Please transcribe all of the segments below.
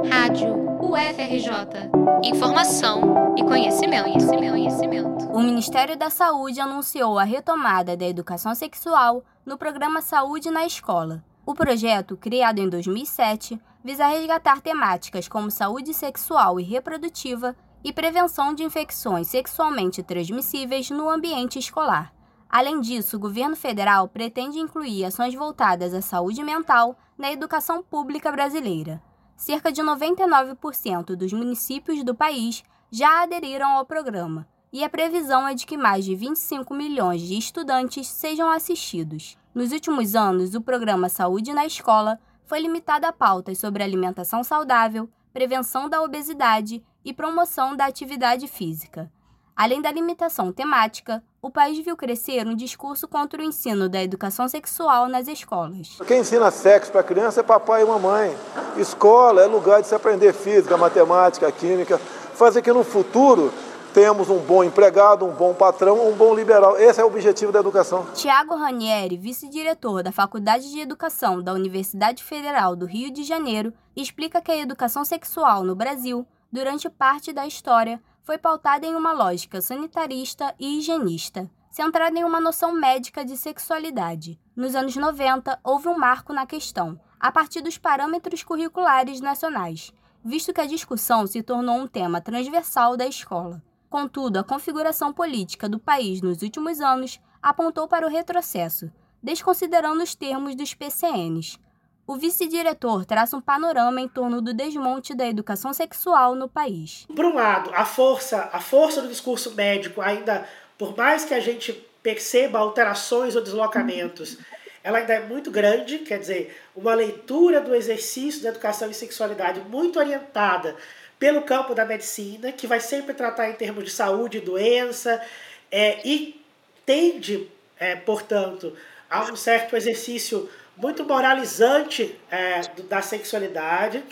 Rádio UFRJ. Informação e conhecimento, conhecimento, conhecimento. O Ministério da Saúde anunciou a retomada da educação sexual no programa Saúde na Escola. O projeto, criado em 2007, visa resgatar temáticas como saúde sexual e reprodutiva e prevenção de infecções sexualmente transmissíveis no ambiente escolar. Além disso, o governo federal pretende incluir ações voltadas à saúde mental na educação pública brasileira. Cerca de 99% dos municípios do país já aderiram ao programa, e a previsão é de que mais de 25 milhões de estudantes sejam assistidos. Nos últimos anos, o programa Saúde na Escola foi limitado a pautas sobre alimentação saudável, prevenção da obesidade e promoção da atividade física. Além da limitação temática, o país viu crescer um discurso contra o ensino da educação sexual nas escolas. Quem ensina sexo para criança é papai e mamãe. Escola é lugar de se aprender física, matemática, química, fazer que no futuro temos um bom empregado, um bom patrão, um bom liberal. Esse é o objetivo da educação. Tiago Ranieri, vice-diretor da Faculdade de Educação da Universidade Federal do Rio de Janeiro, explica que a educação sexual no Brasil, durante parte da história, foi pautada em uma lógica sanitarista e higienista, centrada em uma noção médica de sexualidade. Nos anos 90, houve um marco na questão, a partir dos parâmetros curriculares nacionais, visto que a discussão se tornou um tema transversal da escola. Contudo, a configuração política do país nos últimos anos apontou para o retrocesso, desconsiderando os termos dos PCNs. O vice-diretor traça um panorama em torno do desmonte da educação sexual no país. Por um lado, a força, a força do discurso médico ainda, por mais que a gente perceba alterações ou deslocamentos, ela ainda é muito grande, quer dizer, uma leitura do exercício da educação e sexualidade muito orientada pelo campo da medicina, que vai sempre tratar em termos de saúde e doença, é, e tende, é, portanto, a um certo exercício muito moralizante é, da sexualidade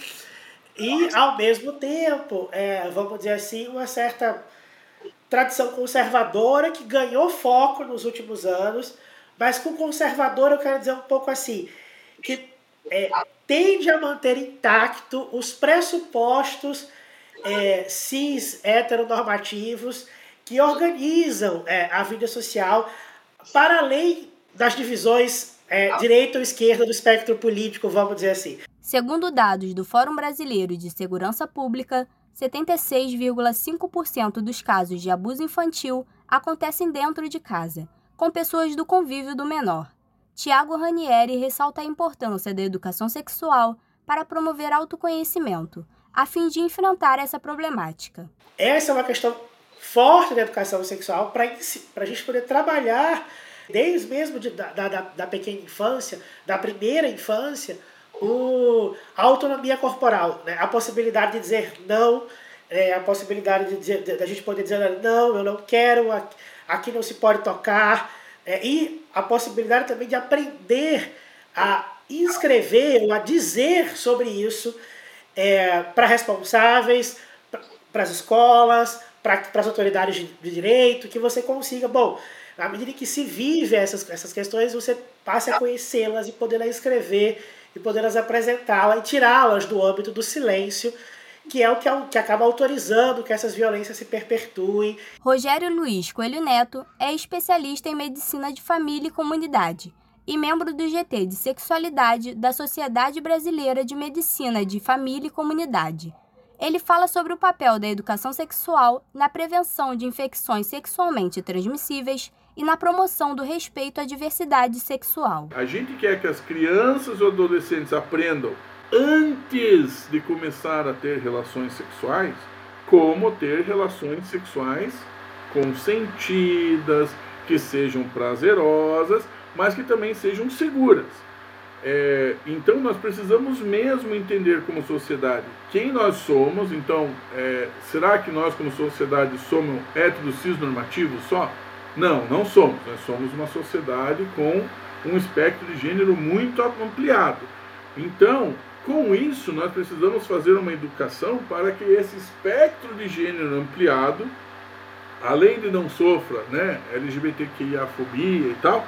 e, ao mesmo tempo, é, vamos dizer assim, uma certa tradição conservadora que ganhou foco nos últimos anos, mas com conservador eu quero dizer um pouco assim, que é, tende a manter intacto os pressupostos é, cis heteronormativos que organizam é, a vida social para além das divisões é, direita ou esquerda do espectro político, vamos dizer assim. Segundo dados do Fórum Brasileiro de Segurança Pública, 76,5% dos casos de abuso infantil acontecem dentro de casa, com pessoas do convívio do menor. Tiago Ranieri ressalta a importância da educação sexual para promover autoconhecimento, a fim de enfrentar essa problemática. Essa é uma questão forte da educação sexual para a gente poder trabalhar, desde mesmo de, da, da, da pequena infância, da primeira infância, o, a autonomia corporal, né? a possibilidade de dizer não, é, a possibilidade de, dizer, de, de a gente poder dizer não, eu não quero, aqui, não se pode tocar, é, e a possibilidade também de aprender a inscrever ou a dizer sobre isso é, para responsáveis, para as escolas, para as autoridades de, de, direito, que você consiga, bom, à medida que se vive essas, essas questões, você passe a conhecê-las e poder escrever e poder-las apresentá-las e tirá-las do âmbito do silêncio, que é o que, que acaba autorizando que essas violências se perpetuem. Rogério Luiz Coelho Neto é especialista em medicina de família e comunidade e membro do GT de Sexualidade da Sociedade Brasileira de Medicina de Família e Comunidade. Ele fala sobre o papel da educação sexual na prevenção de infecções sexualmente transmissíveis e na promoção do respeito à diversidade sexual. A gente quer que as crianças e adolescentes aprendam antes de começar a ter relações sexuais como ter relações sexuais consentidas, que sejam prazerosas mas que também sejam seguras. É, então nós precisamos mesmo entender como sociedade quem nós somos. Então, é, será que nós como sociedade somos héteros cisnormativos só? Não, não somos. Nós somos uma sociedade com um espectro de gênero muito ampliado. Então, com isso, nós precisamos fazer uma educação para que esse espectro de gênero ampliado, além de não sofra né, LGBTQIA-fobia e tal,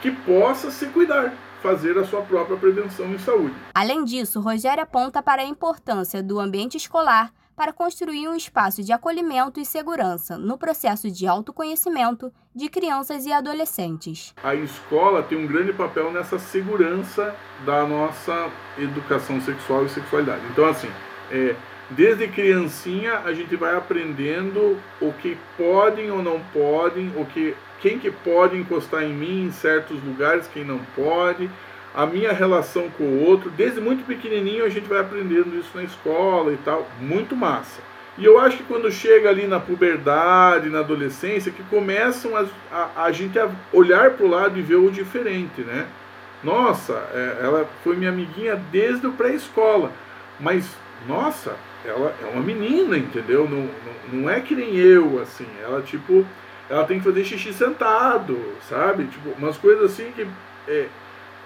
que possa se cuidar, fazer a sua própria prevenção em saúde. Além disso, Rogério aponta para a importância do ambiente escolar para construir um espaço de acolhimento e segurança no processo de autoconhecimento de crianças e adolescentes. A escola tem um grande papel nessa segurança da nossa educação sexual e sexualidade. Então, assim, é, desde criancinha a gente vai aprendendo o que podem ou não podem, o que quem que pode encostar em mim em certos lugares, quem não pode, a minha relação com o outro. Desde muito pequenininho a gente vai aprendendo isso na escola e tal, muito massa. E eu acho que quando chega ali na puberdade, na adolescência, que começam a, a, a gente a olhar para o lado e ver o diferente, né? Nossa, é, ela foi minha amiguinha desde o pré-escola, mas nossa, ela é uma menina, entendeu? Não, não, não é que nem eu, assim. Ela, tipo, ela tem que fazer xixi sentado, sabe? Tipo, umas coisas assim que é,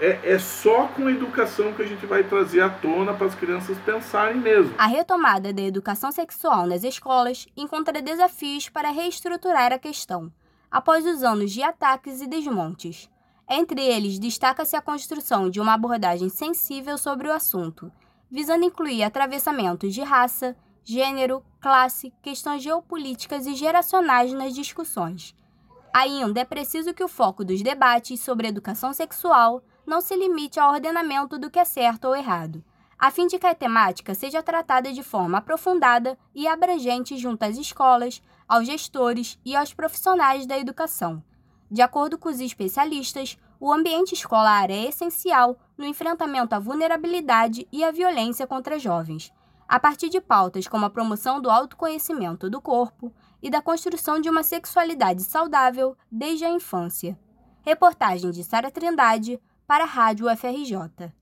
é, é só com a educação que a gente vai trazer à tona para as crianças pensarem mesmo. A retomada da educação sexual nas escolas encontra desafios para reestruturar a questão, após os anos de ataques e desmontes. Entre eles, destaca-se a construção de uma abordagem sensível sobre o assunto visando incluir atravessamentos de raça, gênero, classe, questões geopolíticas e geracionais nas discussões. Ainda é preciso que o foco dos debates sobre educação sexual não se limite ao ordenamento do que é certo ou errado, a fim de que a temática seja tratada de forma aprofundada e abrangente junto às escolas, aos gestores e aos profissionais da educação. De acordo com os especialistas, o ambiente escolar é essencial no enfrentamento à vulnerabilidade e à violência contra jovens, a partir de pautas como a promoção do autoconhecimento do corpo e da construção de uma sexualidade saudável desde a infância. Reportagem de Sara Trindade para a Rádio FRJ.